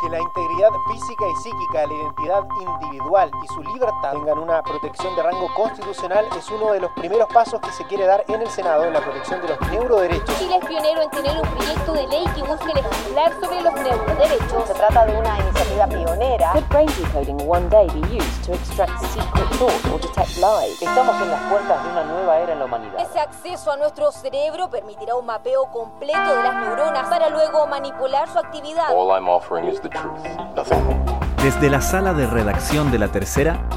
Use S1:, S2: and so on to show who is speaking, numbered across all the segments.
S1: Que la integridad física y psíquica, la identidad individual y su libertad tengan una protección de rango constitucional es uno de los primeros pasos que se quiere dar en el Senado en la protección de los neuroderechos.
S2: Chile es pionero en tener un proyecto de ley que busque legislar sobre los neuroderechos.
S3: Se trata de una iniciativa pionera.
S4: Could brain decoding one day be used to extract secret thought or detect lies?
S5: Estamos en las puertas de una nueva era en la humanidad.
S2: Ese acceso a nuestro cerebro permitirá un mapeo completo de las neuronas para luego manipular su actividad.
S6: All I'm offering is the truth, nothing more.
S7: Desde la sala de redacción de La Tercera,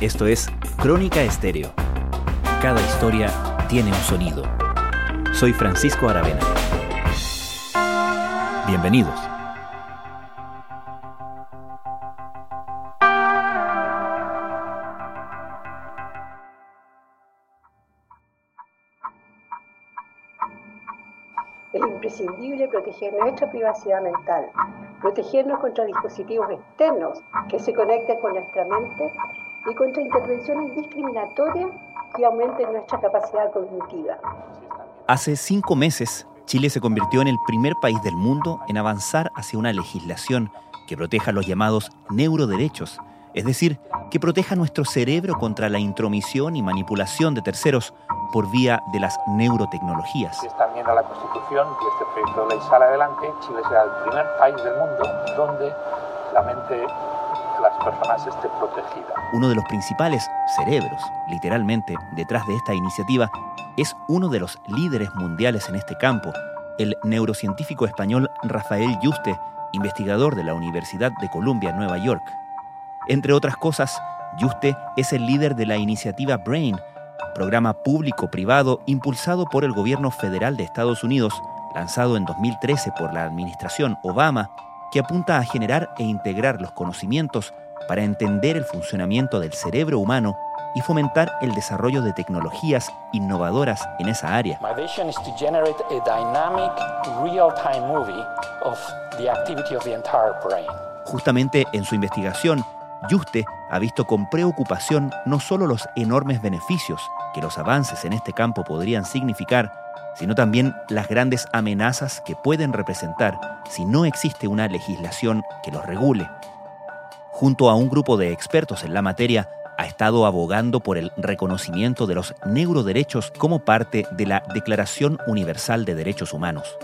S7: esto es Crónica Estéreo. Cada historia tiene un sonido. Soy Francisco Aravena. Bienvenidos.
S3: Es imprescindible proteger nuestra privacidad mental, protegernos contra dispositivos externos que se conecten con nuestra mente y contra intervenciones discriminatorias que aumenten nuestra capacidad cognitiva.
S7: Hace cinco meses, Chile se convirtió en el primer país del mundo en avanzar hacia una legislación que proteja los llamados neuroderechos, es decir, que proteja nuestro cerebro contra la intromisión y manipulación de terceros por vía de las neurotecnologías.
S8: Constitución y este proyecto de ley sale adelante, Chile será el primer país del mundo donde la mente de las personas esté protegida.
S7: Uno de los principales cerebros, literalmente, detrás de esta iniciativa es uno de los líderes mundiales en este campo, el neurocientífico español Rafael Yuste, investigador de la Universidad de Columbia Nueva York. Entre otras cosas, Yuste es el líder de la iniciativa BRAIN, programa público-privado impulsado por el gobierno federal de Estados Unidos, lanzado en 2013 por la administración Obama, que apunta a generar e integrar los conocimientos para entender el funcionamiento del cerebro humano y fomentar el desarrollo de tecnologías innovadoras en esa área. Justamente en su investigación, Yuste ha visto con preocupación no solo los enormes beneficios que los avances en este campo podrían significar, sino también las grandes amenazas que pueden representar si no existe una legislación que los regule. Junto a un grupo de expertos en la materia, ha estado abogando por el reconocimiento de los neuroderechos como parte de la Declaración Universal de Derechos Humanos.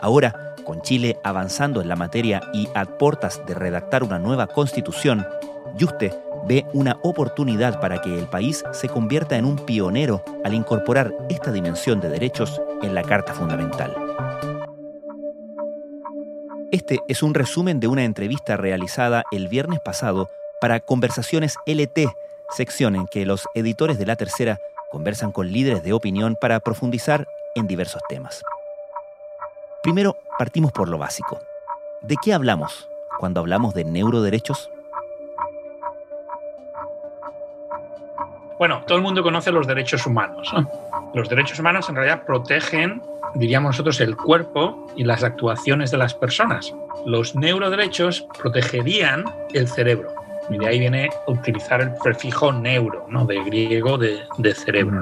S7: Ahora, con Chile avanzando en la materia y a portas de redactar una nueva constitución, Yuste ve una oportunidad para que el país se convierta en un pionero al incorporar esta dimensión de derechos en la Carta Fundamental. Este es un resumen de una entrevista realizada el viernes pasado para Conversaciones LT, sección en que los editores de La Tercera conversan con líderes de opinión para profundizar en diversos temas. Primero, partimos por lo básico. ¿De qué hablamos cuando hablamos de neuroderechos?
S9: Bueno, todo el mundo conoce los derechos humanos. ¿no? Los derechos humanos en realidad protegen, diríamos nosotros, el cuerpo y las actuaciones de las personas. Los neuroderechos protegerían el cerebro. Y de ahí viene utilizar el prefijo neuro, ¿no? de griego de, de cerebro.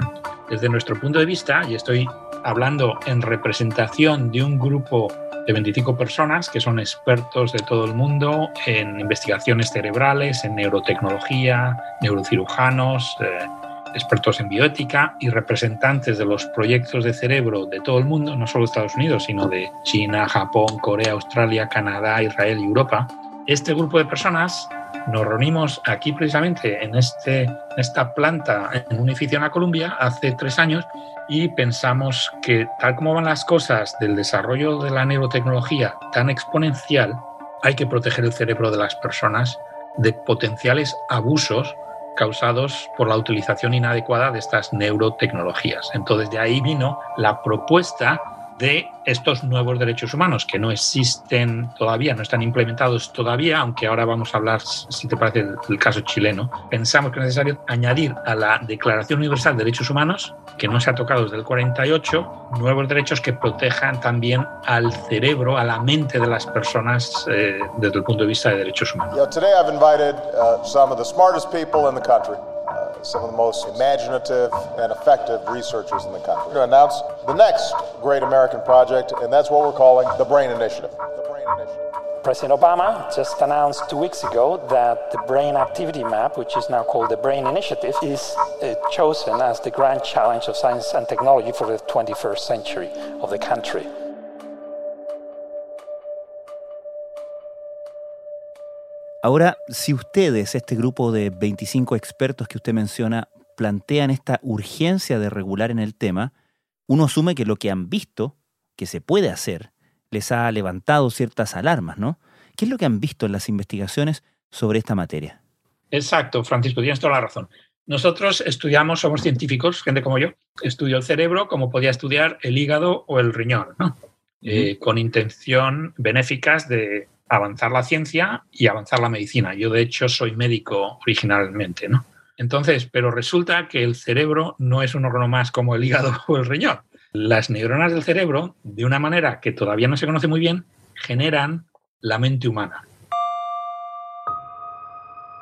S9: Desde nuestro punto de vista, y estoy hablando en representación de un grupo de 25 personas que son expertos de todo el mundo en investigaciones cerebrales, en neurotecnología, neurocirujanos, eh, expertos en bioética y representantes de los proyectos de cerebro de todo el mundo, no solo de Estados Unidos, sino de China, Japón, Corea, Australia, Canadá, Israel y Europa. Este grupo de personas nos reunimos aquí precisamente en, este, esta planta, en un edificio en la Columbia, hace tres años y pensamos que tal como van las cosas del desarrollo de la neurotecnología tan exponencial, hay que proteger el cerebro de las personas de potenciales abusos causados por la utilización inadecuada de estas neurotecnologías. Entonces de ahí vino la propuesta de estos nuevos derechos humanos que no existen todavía, no están implementados todavía, aunque ahora vamos a hablar, si te parece, del caso chileno. Pensamos que es necesario añadir a la Declaración Universal de Derechos Humanos, que no se ha tocado desde el 48, nuevos derechos que protejan también al cerebro, a la mente de las personas eh, desde el punto de vista de derechos humanos.
S10: You uh, some of the most imaginative and effective researchers in the country to announce the next great American project, and that's what we're calling the Brain Initiative. The Brain Initiative.
S11: President Obama just announced two weeks ago that the Brain Activity Map, which is now called the Brain Initiative, is uh, chosen as the grand challenge of science and technology for the 21st century of the country.
S7: Ahora, si ustedes, este grupo de 25 expertos que usted menciona, plantean esta urgencia de regular en el tema, uno asume que lo que han visto, que se puede hacer, les ha levantado ciertas alarmas, ¿no? ¿Qué es lo que han visto en las investigaciones sobre esta materia?
S9: Exacto, Francisco, tienes toda la razón. Nosotros estudiamos, somos científicos, gente como yo, estudio el cerebro como podía estudiar el hígado o el riñón, ¿no? Eh, con intención benéficas de avanzar la ciencia y avanzar la medicina. Yo, de hecho, soy médico originalmente, ¿no? Entonces, pero resulta que el cerebro no es un órgano más como el hígado o el riñón. Las neuronas del cerebro, de una manera que todavía no se conoce muy bien, generan la mente humana.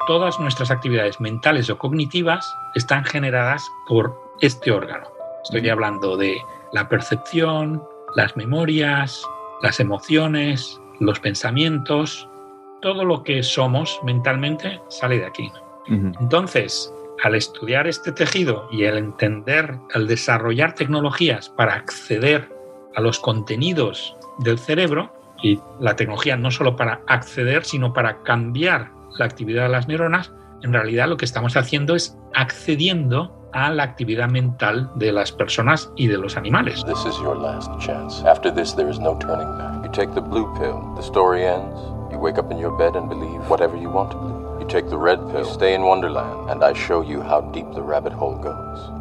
S9: Todas nuestras actividades mentales o cognitivas están generadas por este órgano. Estoy hablando de la percepción, las memorias, las emociones, los pensamientos, todo lo que somos mentalmente sale de aquí. Entonces, al estudiar este tejido y al entender, al desarrollar tecnologías para acceder a los contenidos del cerebro, y la tecnología no solo para acceder, sino para cambiar la actividad de las neuronas, en realidad lo que estamos haciendo es accediendo a la actividad mental de las personas y de los animales.
S6: This is your last chance. After this, there is no turning back. You take the blue pill, the story ends. You wake up in your bed and believe whatever you want to believe. You take the red pill, you stay in Wonderland, and I show you how deep the rabbit hole goes.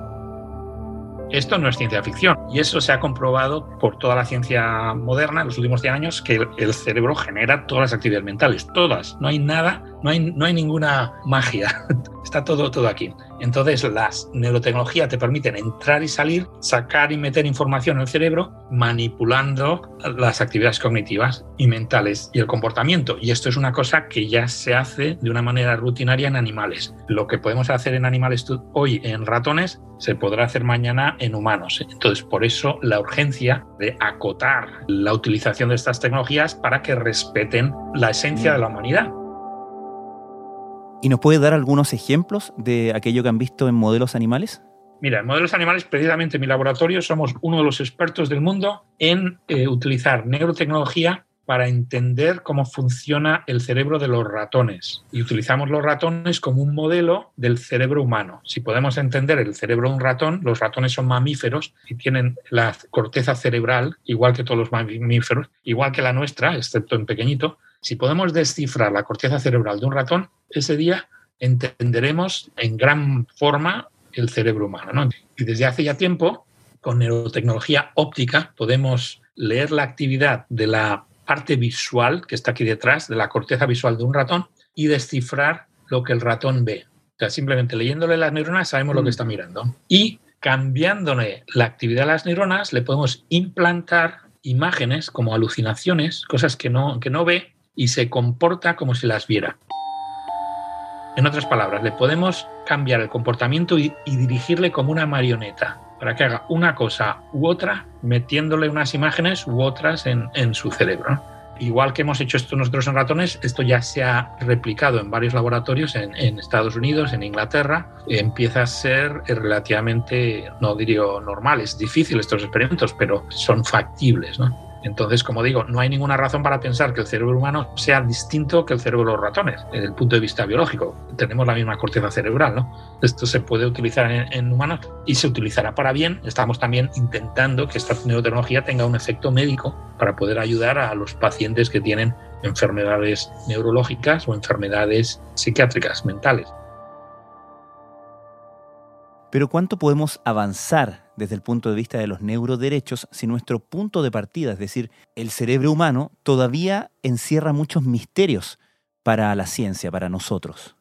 S9: Esto no es ciencia ficción y eso se ha comprobado por toda la ciencia moderna en los últimos 100 años que el, el cerebro genera todas las actividades mentales, todas. No hay nada, no hay, no hay ninguna magia. Está todo, todo aquí. Entonces, las neurotecnologías te permiten entrar y salir, sacar y meter información en el cerebro, manipulando las actividades cognitivas y mentales y el comportamiento. Y esto es una cosa que ya se hace de una manera rutinaria en animales. Lo que podemos hacer en animales hoy en ratones se podrá hacer mañana en humanos. Entonces, por eso la urgencia de acotar la utilización de estas tecnologías para que respeten la esencia de la humanidad.
S7: ¿Y nos puede dar algunos ejemplos de aquello que han visto en modelos animales?
S9: Mira, en modelos animales, precisamente en mi laboratorio, somos uno de los expertos del mundo en eh, utilizar neurotecnología para entender cómo funciona el cerebro de los ratones. Y utilizamos los ratones como un modelo del cerebro humano. Si podemos entender el cerebro de un ratón, los ratones son mamíferos y tienen la corteza cerebral, igual que todos los mamíferos, igual que la nuestra, excepto en pequeñito. Si podemos descifrar la corteza cerebral de un ratón, ese día entenderemos en gran forma el cerebro humano. ¿no? Y desde hace ya tiempo, con neurotecnología óptica, podemos leer la actividad de la parte visual que está aquí detrás, de la corteza visual de un ratón, y descifrar lo que el ratón ve. O sea, simplemente leyéndole las neuronas sabemos lo que está mirando. Y cambiándole la actividad de las neuronas, le podemos implantar imágenes como alucinaciones, cosas que no, que no ve, y se comporta como si las viera. En otras palabras, le podemos cambiar el comportamiento y, dirigirle como una marioneta para que haga una cosa u otra, metiéndole unas imágenes u otras en, en su cerebro. Igual que hemos hecho esto nosotros en ratones, esto ya se ha replicado en varios laboratorios en, en Estados Unidos, en Inglaterra. Empieza a ser relativamente, no diría normal, es difícil estos experimentos, pero son factibles. ¿no? Entonces, como digo, no hay ninguna razón para pensar que el cerebro humano sea distinto que el cerebro de los ratones, desde el punto de vista biológico. Tenemos la misma corteza cerebral, ¿no? Esto se puede utilizar en, humanos y se utilizará para bien. Estamos también intentando que esta neurotecnología tenga un efecto médico para poder ayudar a los pacientes que tienen enfermedades neurológicas o enfermedades psiquiátricas, mentales.
S7: Pero ¿cuánto podemos avanzar desde el punto de vista de los neuroderechos si nuestro punto de partida, es decir, el cerebro humano, todavía encierra muchos misterios para la ciencia, para nosotros?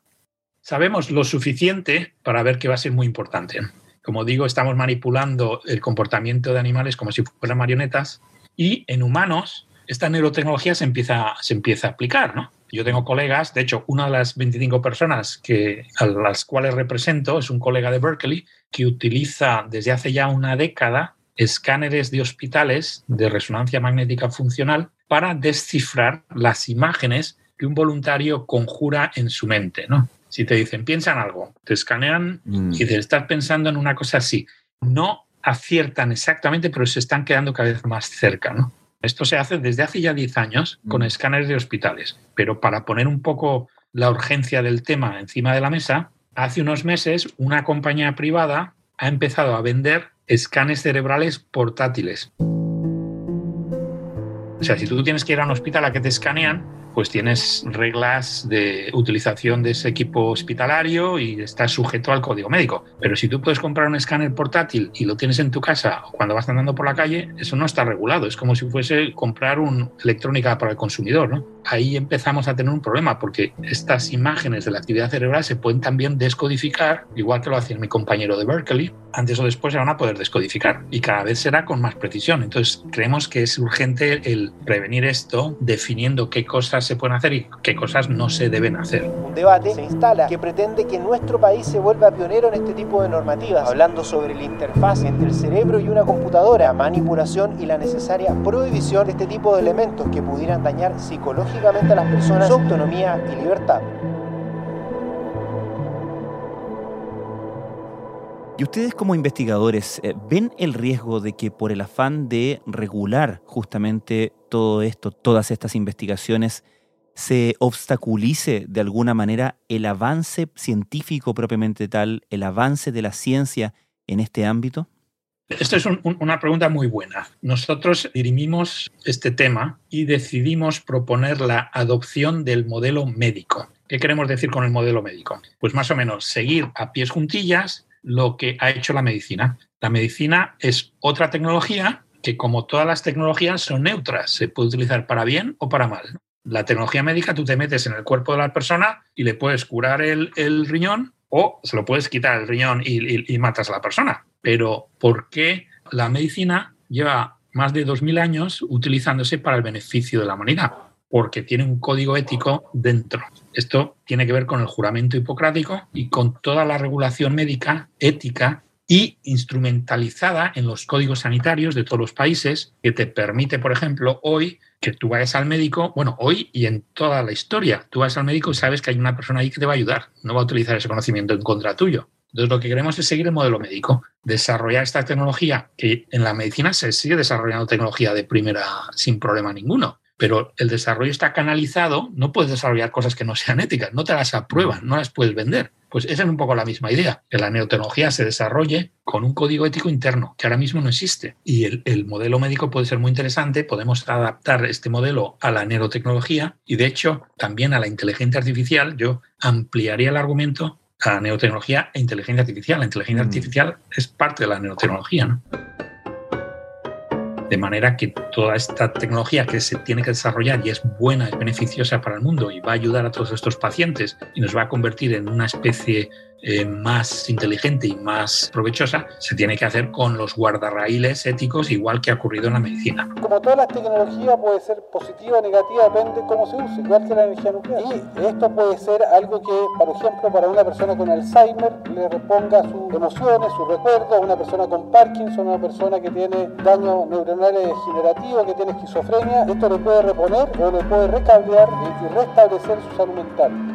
S9: Sabemos lo suficiente para ver que va a ser muy importante. Como digo, estamos manipulando el comportamiento de animales como si fueran marionetas y en humanos esta neurotecnología se empieza, se empieza a aplicar, ¿no? Yo tengo colegas, de hecho, una de las 25 personas que, a las cuales represento es un colega de Berkeley que utiliza desde hace ya una década escáneres de hospitales de resonancia magnética funcional para descifrar las imágenes que un voluntario conjura en su mente, ¿no? Si te dicen, piensa en algo, te escanean y te estás pensando en una cosa así. No aciertan exactamente, pero se están quedando cada vez más cerca, ¿no? Esto se hace desde hace ya 10 años con escáneres de hospitales, pero para poner un poco la urgencia del tema encima de la mesa, hace unos meses una compañía privada ha empezado a vender escanes cerebrales portátiles. O sea, si tú tienes que ir a un hospital a que te escanean, pues tienes reglas de utilización de ese equipo hospitalario y estás sujeto al código médico. Pero si tú puedes comprar un escáner portátil y lo tienes en tu casa o cuando vas andando por la calle, eso no está regulado. Es como si fuese comprar una electrónica para el consumidor. ¿no? Ahí empezamos a tener un problema porque estas imágenes de la actividad cerebral se pueden también descodificar, igual que lo hacía mi compañero de Berkeley. Antes o después se van a poder descodificar y cada vez será con más precisión. Entonces creemos que es urgente el prevenir esto definiendo qué cosas se pueden hacer y qué cosas no se deben hacer.
S1: Un debate se instala que pretende que nuestro país se vuelva pionero en este tipo de normativas, hablando sobre la interfaz entre el cerebro y una computadora, manipulación y la necesaria prohibición de este tipo de elementos que pudieran dañar psicológicamente a las personas su autonomía y libertad.
S7: ¿Y ustedes como investigadores eh, ven el riesgo de que por el afán de regular justamente todo esto, todas estas investigaciones, se obstaculice de alguna manera el avance científico propiamente tal, el avance de la ciencia en este ámbito?
S9: Esta es un, una pregunta muy buena. Nosotros dirimimos este tema y decidimos proponer la adopción del modelo médico. ¿Qué queremos decir con el modelo médico? Pues más o menos seguir a pies juntillas lo que ha hecho la medicina. La medicina es otra tecnología que, como todas las tecnologías, son neutras. Se puede utilizar para bien o para mal. La tecnología médica tú te metes en el cuerpo de la persona y le puedes curar el, riñón o se lo puedes quitar el riñón y, matas a la persona. Pero ¿por qué la medicina lleva más de 2.000 años utilizándose para el beneficio de la humanidad? Porque tiene un código ético dentro. Esto tiene que ver con el juramento hipocrático y con toda la regulación médica, ética y instrumentalizada en los códigos sanitarios de todos los países, que te permite, por ejemplo, hoy que tú vayas al médico, bueno, hoy y en toda la historia, tú vas al médico y sabes que hay una persona ahí que te va a ayudar, no va a utilizar ese conocimiento en contra tuyo. Entonces, lo que queremos es seguir el modelo médico, desarrollar esta tecnología, que en la medicina se sigue desarrollando tecnología de primera sin problema ninguno, pero el desarrollo está canalizado, no puedes desarrollar cosas que no sean éticas, no te las aprueban, no las puedes vender. Pues esa es un poco la misma idea, que la neotecnología se desarrolle con un código ético interno, que ahora mismo no existe. Y el, el, modelo médico puede ser muy interesante, podemos adaptar este modelo a la neurotecnología y de hecho también a la inteligencia artificial. Yo ampliaría el argumento a la neotecnología e inteligencia artificial. La inteligencia mm. artificial es parte de la neurotecnología. ¿no? De manera que toda esta tecnología que se tiene que desarrollar y es buena, es beneficiosa para el mundo y va a ayudar a todos estos pacientes y nos va a convertir en una especie eh, más inteligente y más provechosa, se tiene que hacer con los guardarraíles éticos, igual que ha ocurrido en la medicina.
S12: Como todas las tecnologías puede ser positiva o negativa, depende de cómo se use, igual que la energía nuclear. Y esto puede ser algo que, por ejemplo, para una persona con Alzheimer le reponga sus emociones, sus recuerdos, una persona con Parkinson, una persona que tiene daño neuronal degenerativo, que tiene esquizofrenia, esto le puede reponer o le puede recablear y restablecer su salud mental.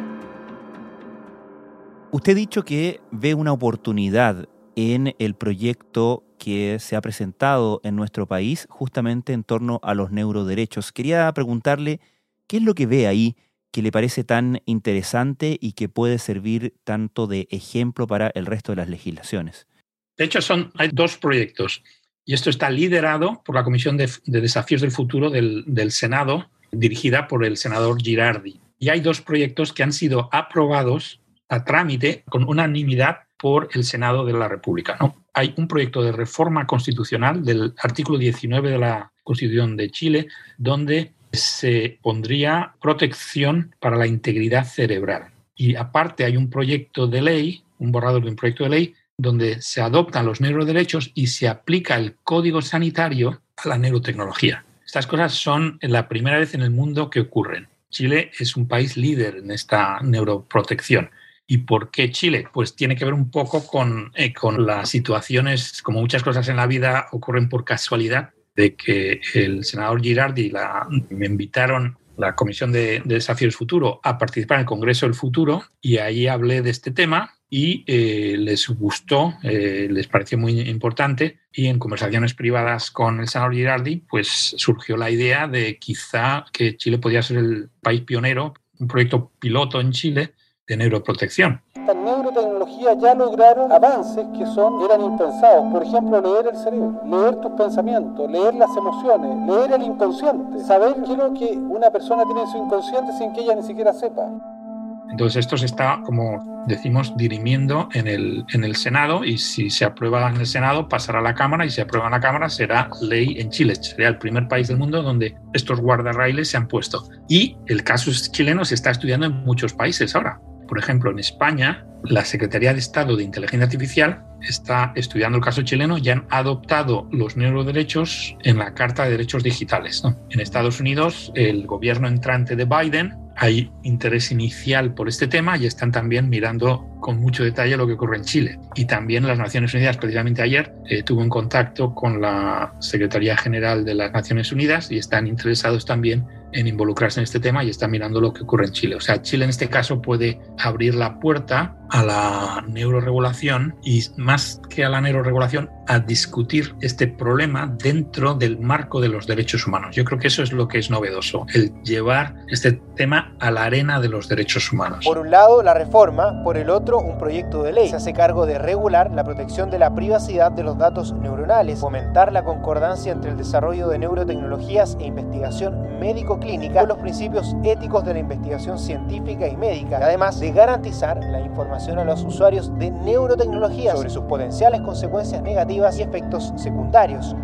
S7: Usted ha dicho que ve una oportunidad en el proyecto que se ha presentado en nuestro país justamente en torno a los neuroderechos. Quería preguntarle qué es lo que ve ahí que le parece tan interesante y que puede servir tanto de ejemplo para el resto de las legislaciones.
S9: De hecho, son, hay dos proyectos y esto está liderado por la Comisión de, Desafíos del Futuro del, del Senado, dirigida por el senador Girardi. Y hay dos proyectos que han sido aprobados a trámite con unanimidad por el Senado de la República. Hay un proyecto de reforma constitucional del artículo 19 de la Constitución de Chile donde se pondría protección para la integridad cerebral. Y aparte hay un proyecto de ley, un borrador de un proyecto de ley, donde se adoptan los neuroderechos y se aplica el código sanitario a la neurotecnología. Estas cosas son la primera vez en el mundo que ocurren. Chile es un país líder en esta neuroprotección ¿Y por qué Chile? Pues tiene que ver un poco con, eh, con las situaciones, como muchas cosas en la vida ocurren por casualidad, de que el senador Girardi la, me invitaron la Comisión de, de Desafíos Futuro a participar en el Congreso del Futuro y ahí hablé de este tema y eh, les gustó, eh, les pareció muy importante y en conversaciones privadas con el senador Girardi pues surgió la idea de quizá que Chile podía ser el país pionero, un proyecto piloto en Chile de neuroprotección.
S12: Las neurotecnologías ya lograron avances que son, eran impensados. Por ejemplo, leer el cerebro, leer tus pensamientos, leer las emociones, leer el inconsciente, saber qué es lo que una persona tiene en su inconsciente sin que ella ni siquiera sepa.
S9: Entonces esto se está, como decimos, dirimiendo en el, en el Senado y si se aprueba en el Senado pasará a la Cámara y si se aprueba en la Cámara será ley en Chile. Sería el primer país del mundo donde estos guardarrailes se han puesto. Y el caso chileno se está estudiando en muchos países ahora. Por ejemplo, en España, la Secretaría de Estado de Inteligencia Artificial está estudiando el caso chileno y han adoptado los neuroderechos en la Carta de Derechos Digitales. En Estados Unidos, el gobierno entrante de Biden hay interés inicial por este tema y están también mirando con mucho detalle lo que ocurre en Chile. Y también las Naciones Unidas, precisamente ayer, eh, tuvo un contacto con la Secretaría General de las Naciones Unidas y están interesados también en involucrarse en este tema y están mirando lo que ocurre en Chile. O sea, Chile en este caso puede abrir la puerta a la neuroregulación y más que a la neuroregulación, a discutir este problema dentro del marco de los derechos humanos. Yo creo que eso es lo que es novedoso, el llevar este tema a la arena de los derechos humanos.
S1: Por un lado, la reforma, por el otro, un proyecto de ley. Se hace cargo de regular la protección de la privacidad de los datos neuronales, fomentar la concordancia entre el desarrollo de neurotecnologías e investigación médico-clínica con los principios éticos de la investigación científica y médica, además de garantizar la información a los usuarios de neurotecnología sobre sus potenciales consecuencias negativas y efectos secundarios.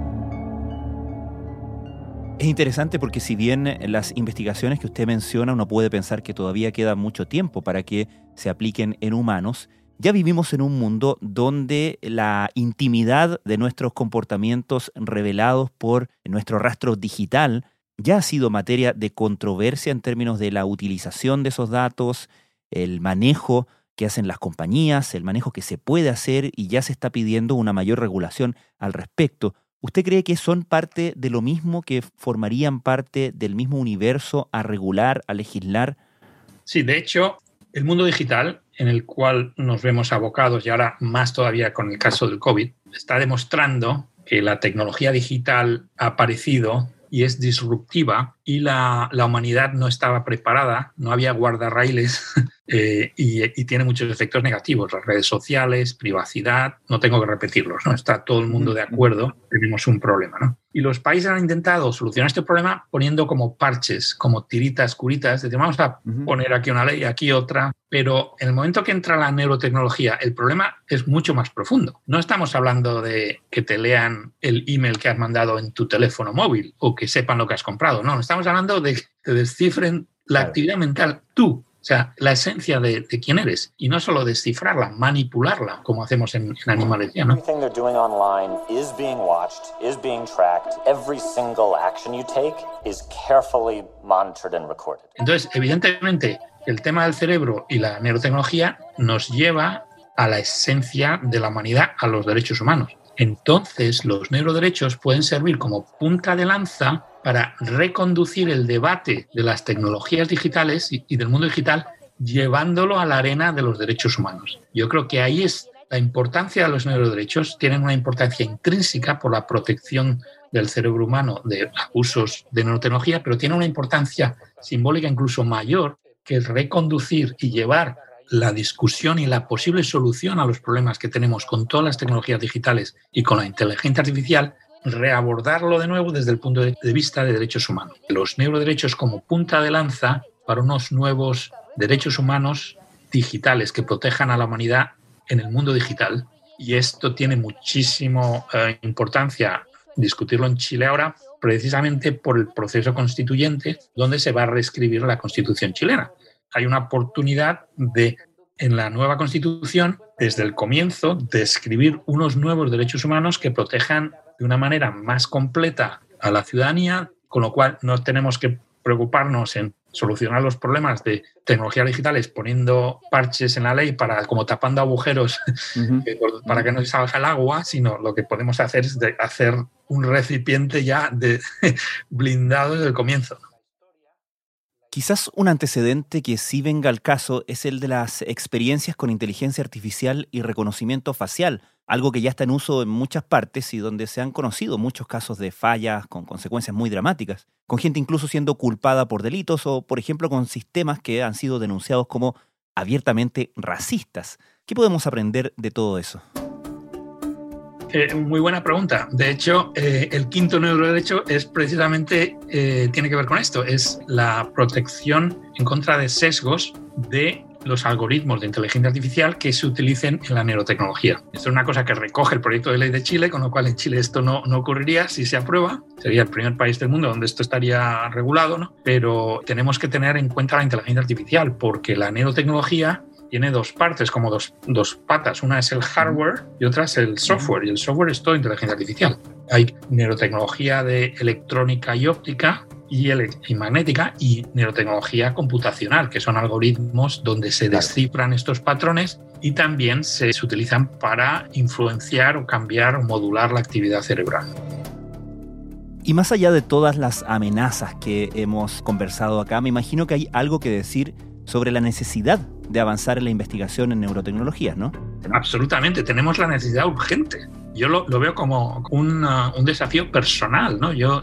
S7: Es interesante porque si bien las investigaciones que usted menciona uno puede pensar que todavía queda mucho tiempo para que se apliquen en humanos, ya vivimos en un mundo donde la intimidad de nuestros comportamientos revelados por nuestro rastro digital ya ha sido materia de controversia en términos de la utilización de esos datos, el manejo que hacen las compañías, el manejo que se puede hacer y ya se está pidiendo una mayor regulación al respecto. ¿Usted cree que son parte de lo mismo, que formarían parte del mismo universo a regular, a legislar?
S9: Sí, de hecho, el mundo digital en el cual nos vemos abocados y ahora más todavía con el caso del COVID, está demostrando que la tecnología digital ha aparecido y es disruptiva y la, la humanidad no estaba preparada, no había guardarrailes eh, y, y, tiene muchos efectos negativos. Las redes sociales, privacidad, no tengo que repetirlos, ¿no? Está todo el mundo de acuerdo, tenemos un problema, ¿no? Y los países han intentado solucionar este problema poniendo como parches, como tiritas, curitas, decir, vamos a poner aquí una ley, aquí otra, pero en el momento que entra la neurotecnología, el problema es mucho más profundo. No estamos hablando de que te lean el email que has mandado en tu teléfono móvil o que sepan lo que has comprado, no, estamos hablando de que te descifren la claro. actividad mental tú, sea, la esencia de, de, quién eres y no solo descifrarla, manipularla, como hacemos en, en animales ya, ¿no?
S13: Everything they're doing online is being watched, is being tracked. Every single action you take is carefully monitored and recorded.
S9: Entonces, evidentemente, el tema del cerebro y la neurotecnología nos lleva a la esencia de la humanidad, a los derechos humanos. Entonces, los neuroderechos pueden servir como punta de lanza para reconducir el debate de las tecnologías digitales y, del mundo digital, llevándolo a la arena de los derechos humanos. Yo creo que ahí es la importancia de los neuroderechos, tienen una importancia intrínseca por la protección del cerebro humano de abusos de neurotecnología, pero tiene una importancia simbólica incluso mayor que reconducir y llevar la discusión y la posible solución a los problemas que tenemos con todas las tecnologías digitales y con la inteligencia artificial, reabordarlo de nuevo desde el punto de vista de derechos humanos. Los neuroderechos como punta de lanza para unos nuevos derechos humanos digitales que protejan a la humanidad en el mundo digital. Y esto tiene muchísima eh, importancia discutirlo en Chile ahora, precisamente por el proceso constituyente donde se va a reescribir la constitución chilena hay una oportunidad de, en la nueva constitución, desde el comienzo, de escribir unos nuevos derechos humanos que protejan de una manera más completa a la ciudadanía, con lo cual no tenemos que preocuparnos en solucionar los problemas de tecnologías digitales poniendo parches en la ley para como tapando agujeros para que no se salga el agua, sino lo que podemos hacer es hacer un recipiente ya de, blindado desde el comienzo.
S7: Quizás un antecedente que sí venga al caso es el de las experiencias con inteligencia artificial y reconocimiento facial, algo que ya está en uso en muchas partes y donde se han conocido muchos casos de fallas con consecuencias muy dramáticas, con gente incluso siendo culpada por delitos o, por ejemplo, con sistemas que han sido denunciados como abiertamente racistas. ¿Qué podemos aprender de todo eso?
S9: Eh, muy buena pregunta. De hecho, eh, el quinto neuroderecho es precisamente, eh, tiene que ver con esto, es la protección en contra de sesgos de los algoritmos de inteligencia artificial que se utilicen en la neurotecnología. Esto es una cosa que recoge el proyecto de ley de Chile, con lo cual en Chile esto no, no ocurriría si se aprueba. Sería el primer país del mundo donde esto estaría regulado, ¿no? pero tenemos que tener en cuenta la inteligencia artificial porque la neurotecnología tiene dos partes, como dos, dos, patas. Una es el hardware y otra es el software. Y el software es todo inteligencia artificial. Hay neurotecnología de electrónica y óptica y, y magnética y neurotecnología computacional, que son algoritmos donde se descifran estos patrones y también se, se utilizan para influenciar o cambiar o modular la actividad cerebral.
S7: Y más allá de todas las amenazas que hemos conversado acá, me imagino que hay algo que decir sobre la necesidad de avanzar en la investigación en neurotecnologías, ¿no?
S9: Absolutamente, tenemos la necesidad urgente. Yo lo, veo como un, un, desafío personal, ¿no? Yo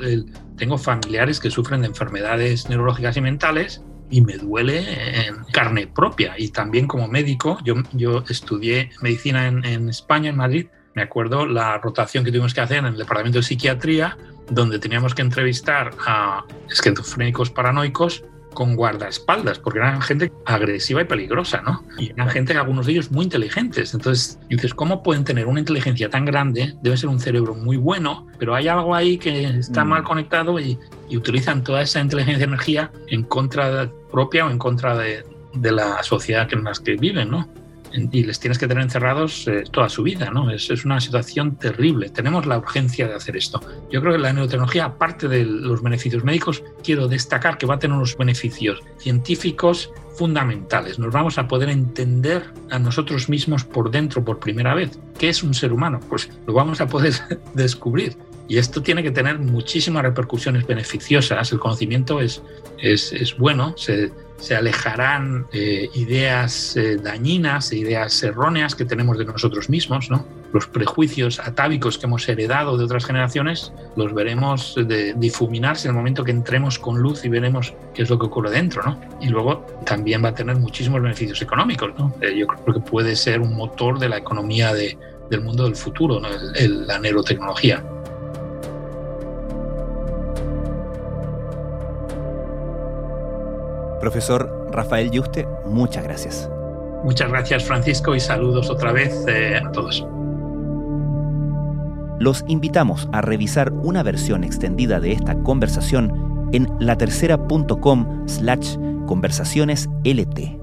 S9: tengo familiares que sufren de enfermedades neurológicas y mentales y me duele en carne propia. Y también como médico, yo, yo estudié medicina en, en España, en Madrid, me acuerdo la rotación que tuvimos que hacer en el departamento de psiquiatría, donde teníamos que entrevistar a esquizofrénicos paranoicos con guardaespaldas, porque eran gente agresiva y peligrosa, ¿no? Y eran gente, algunos de ellos, muy inteligentes. Entonces, dices, ¿cómo pueden tener una inteligencia tan grande? Debe ser un cerebro muy bueno, pero hay algo ahí que está mm. mal conectado y, utilizan toda esa inteligencia y energía en contra propia o en contra de, de la sociedad en la que viven, ¿no? Y les tienes que tener encerrados eh, toda su vida, ¿no? Es, es, una situación terrible. Tenemos la urgencia de hacer esto. Yo creo que la neurotecnología, aparte de los beneficios médicos, quiero destacar que va a tener unos beneficios científicos fundamentales. Nos vamos a poder entender a nosotros mismos por dentro por primera vez. ¿Qué es un ser humano? Pues lo vamos a poder descubrir. Y esto tiene que tener muchísimas repercusiones beneficiosas. El conocimiento es, es, es bueno, se, se alejarán eh, ideas eh, dañinas ideas erróneas que tenemos de nosotros mismos, ¿no? Los prejuicios atávicos que hemos heredado de otras generaciones los veremos de difuminarse en el momento que entremos con luz y veremos qué es lo que ocurre dentro, ¿no? Y luego también va a tener muchísimos beneficios económicos, ¿no? Eh, yo creo que puede ser un motor de la economía de, del mundo del futuro, ¿no? la neurotecnología.
S7: Profesor Rafael Yuste, muchas gracias.
S9: Muchas gracias Francisco y saludos otra vez eh, a todos.
S7: Los invitamos a revisar una versión extendida de esta conversación en latercera.com slash conversaciones LT.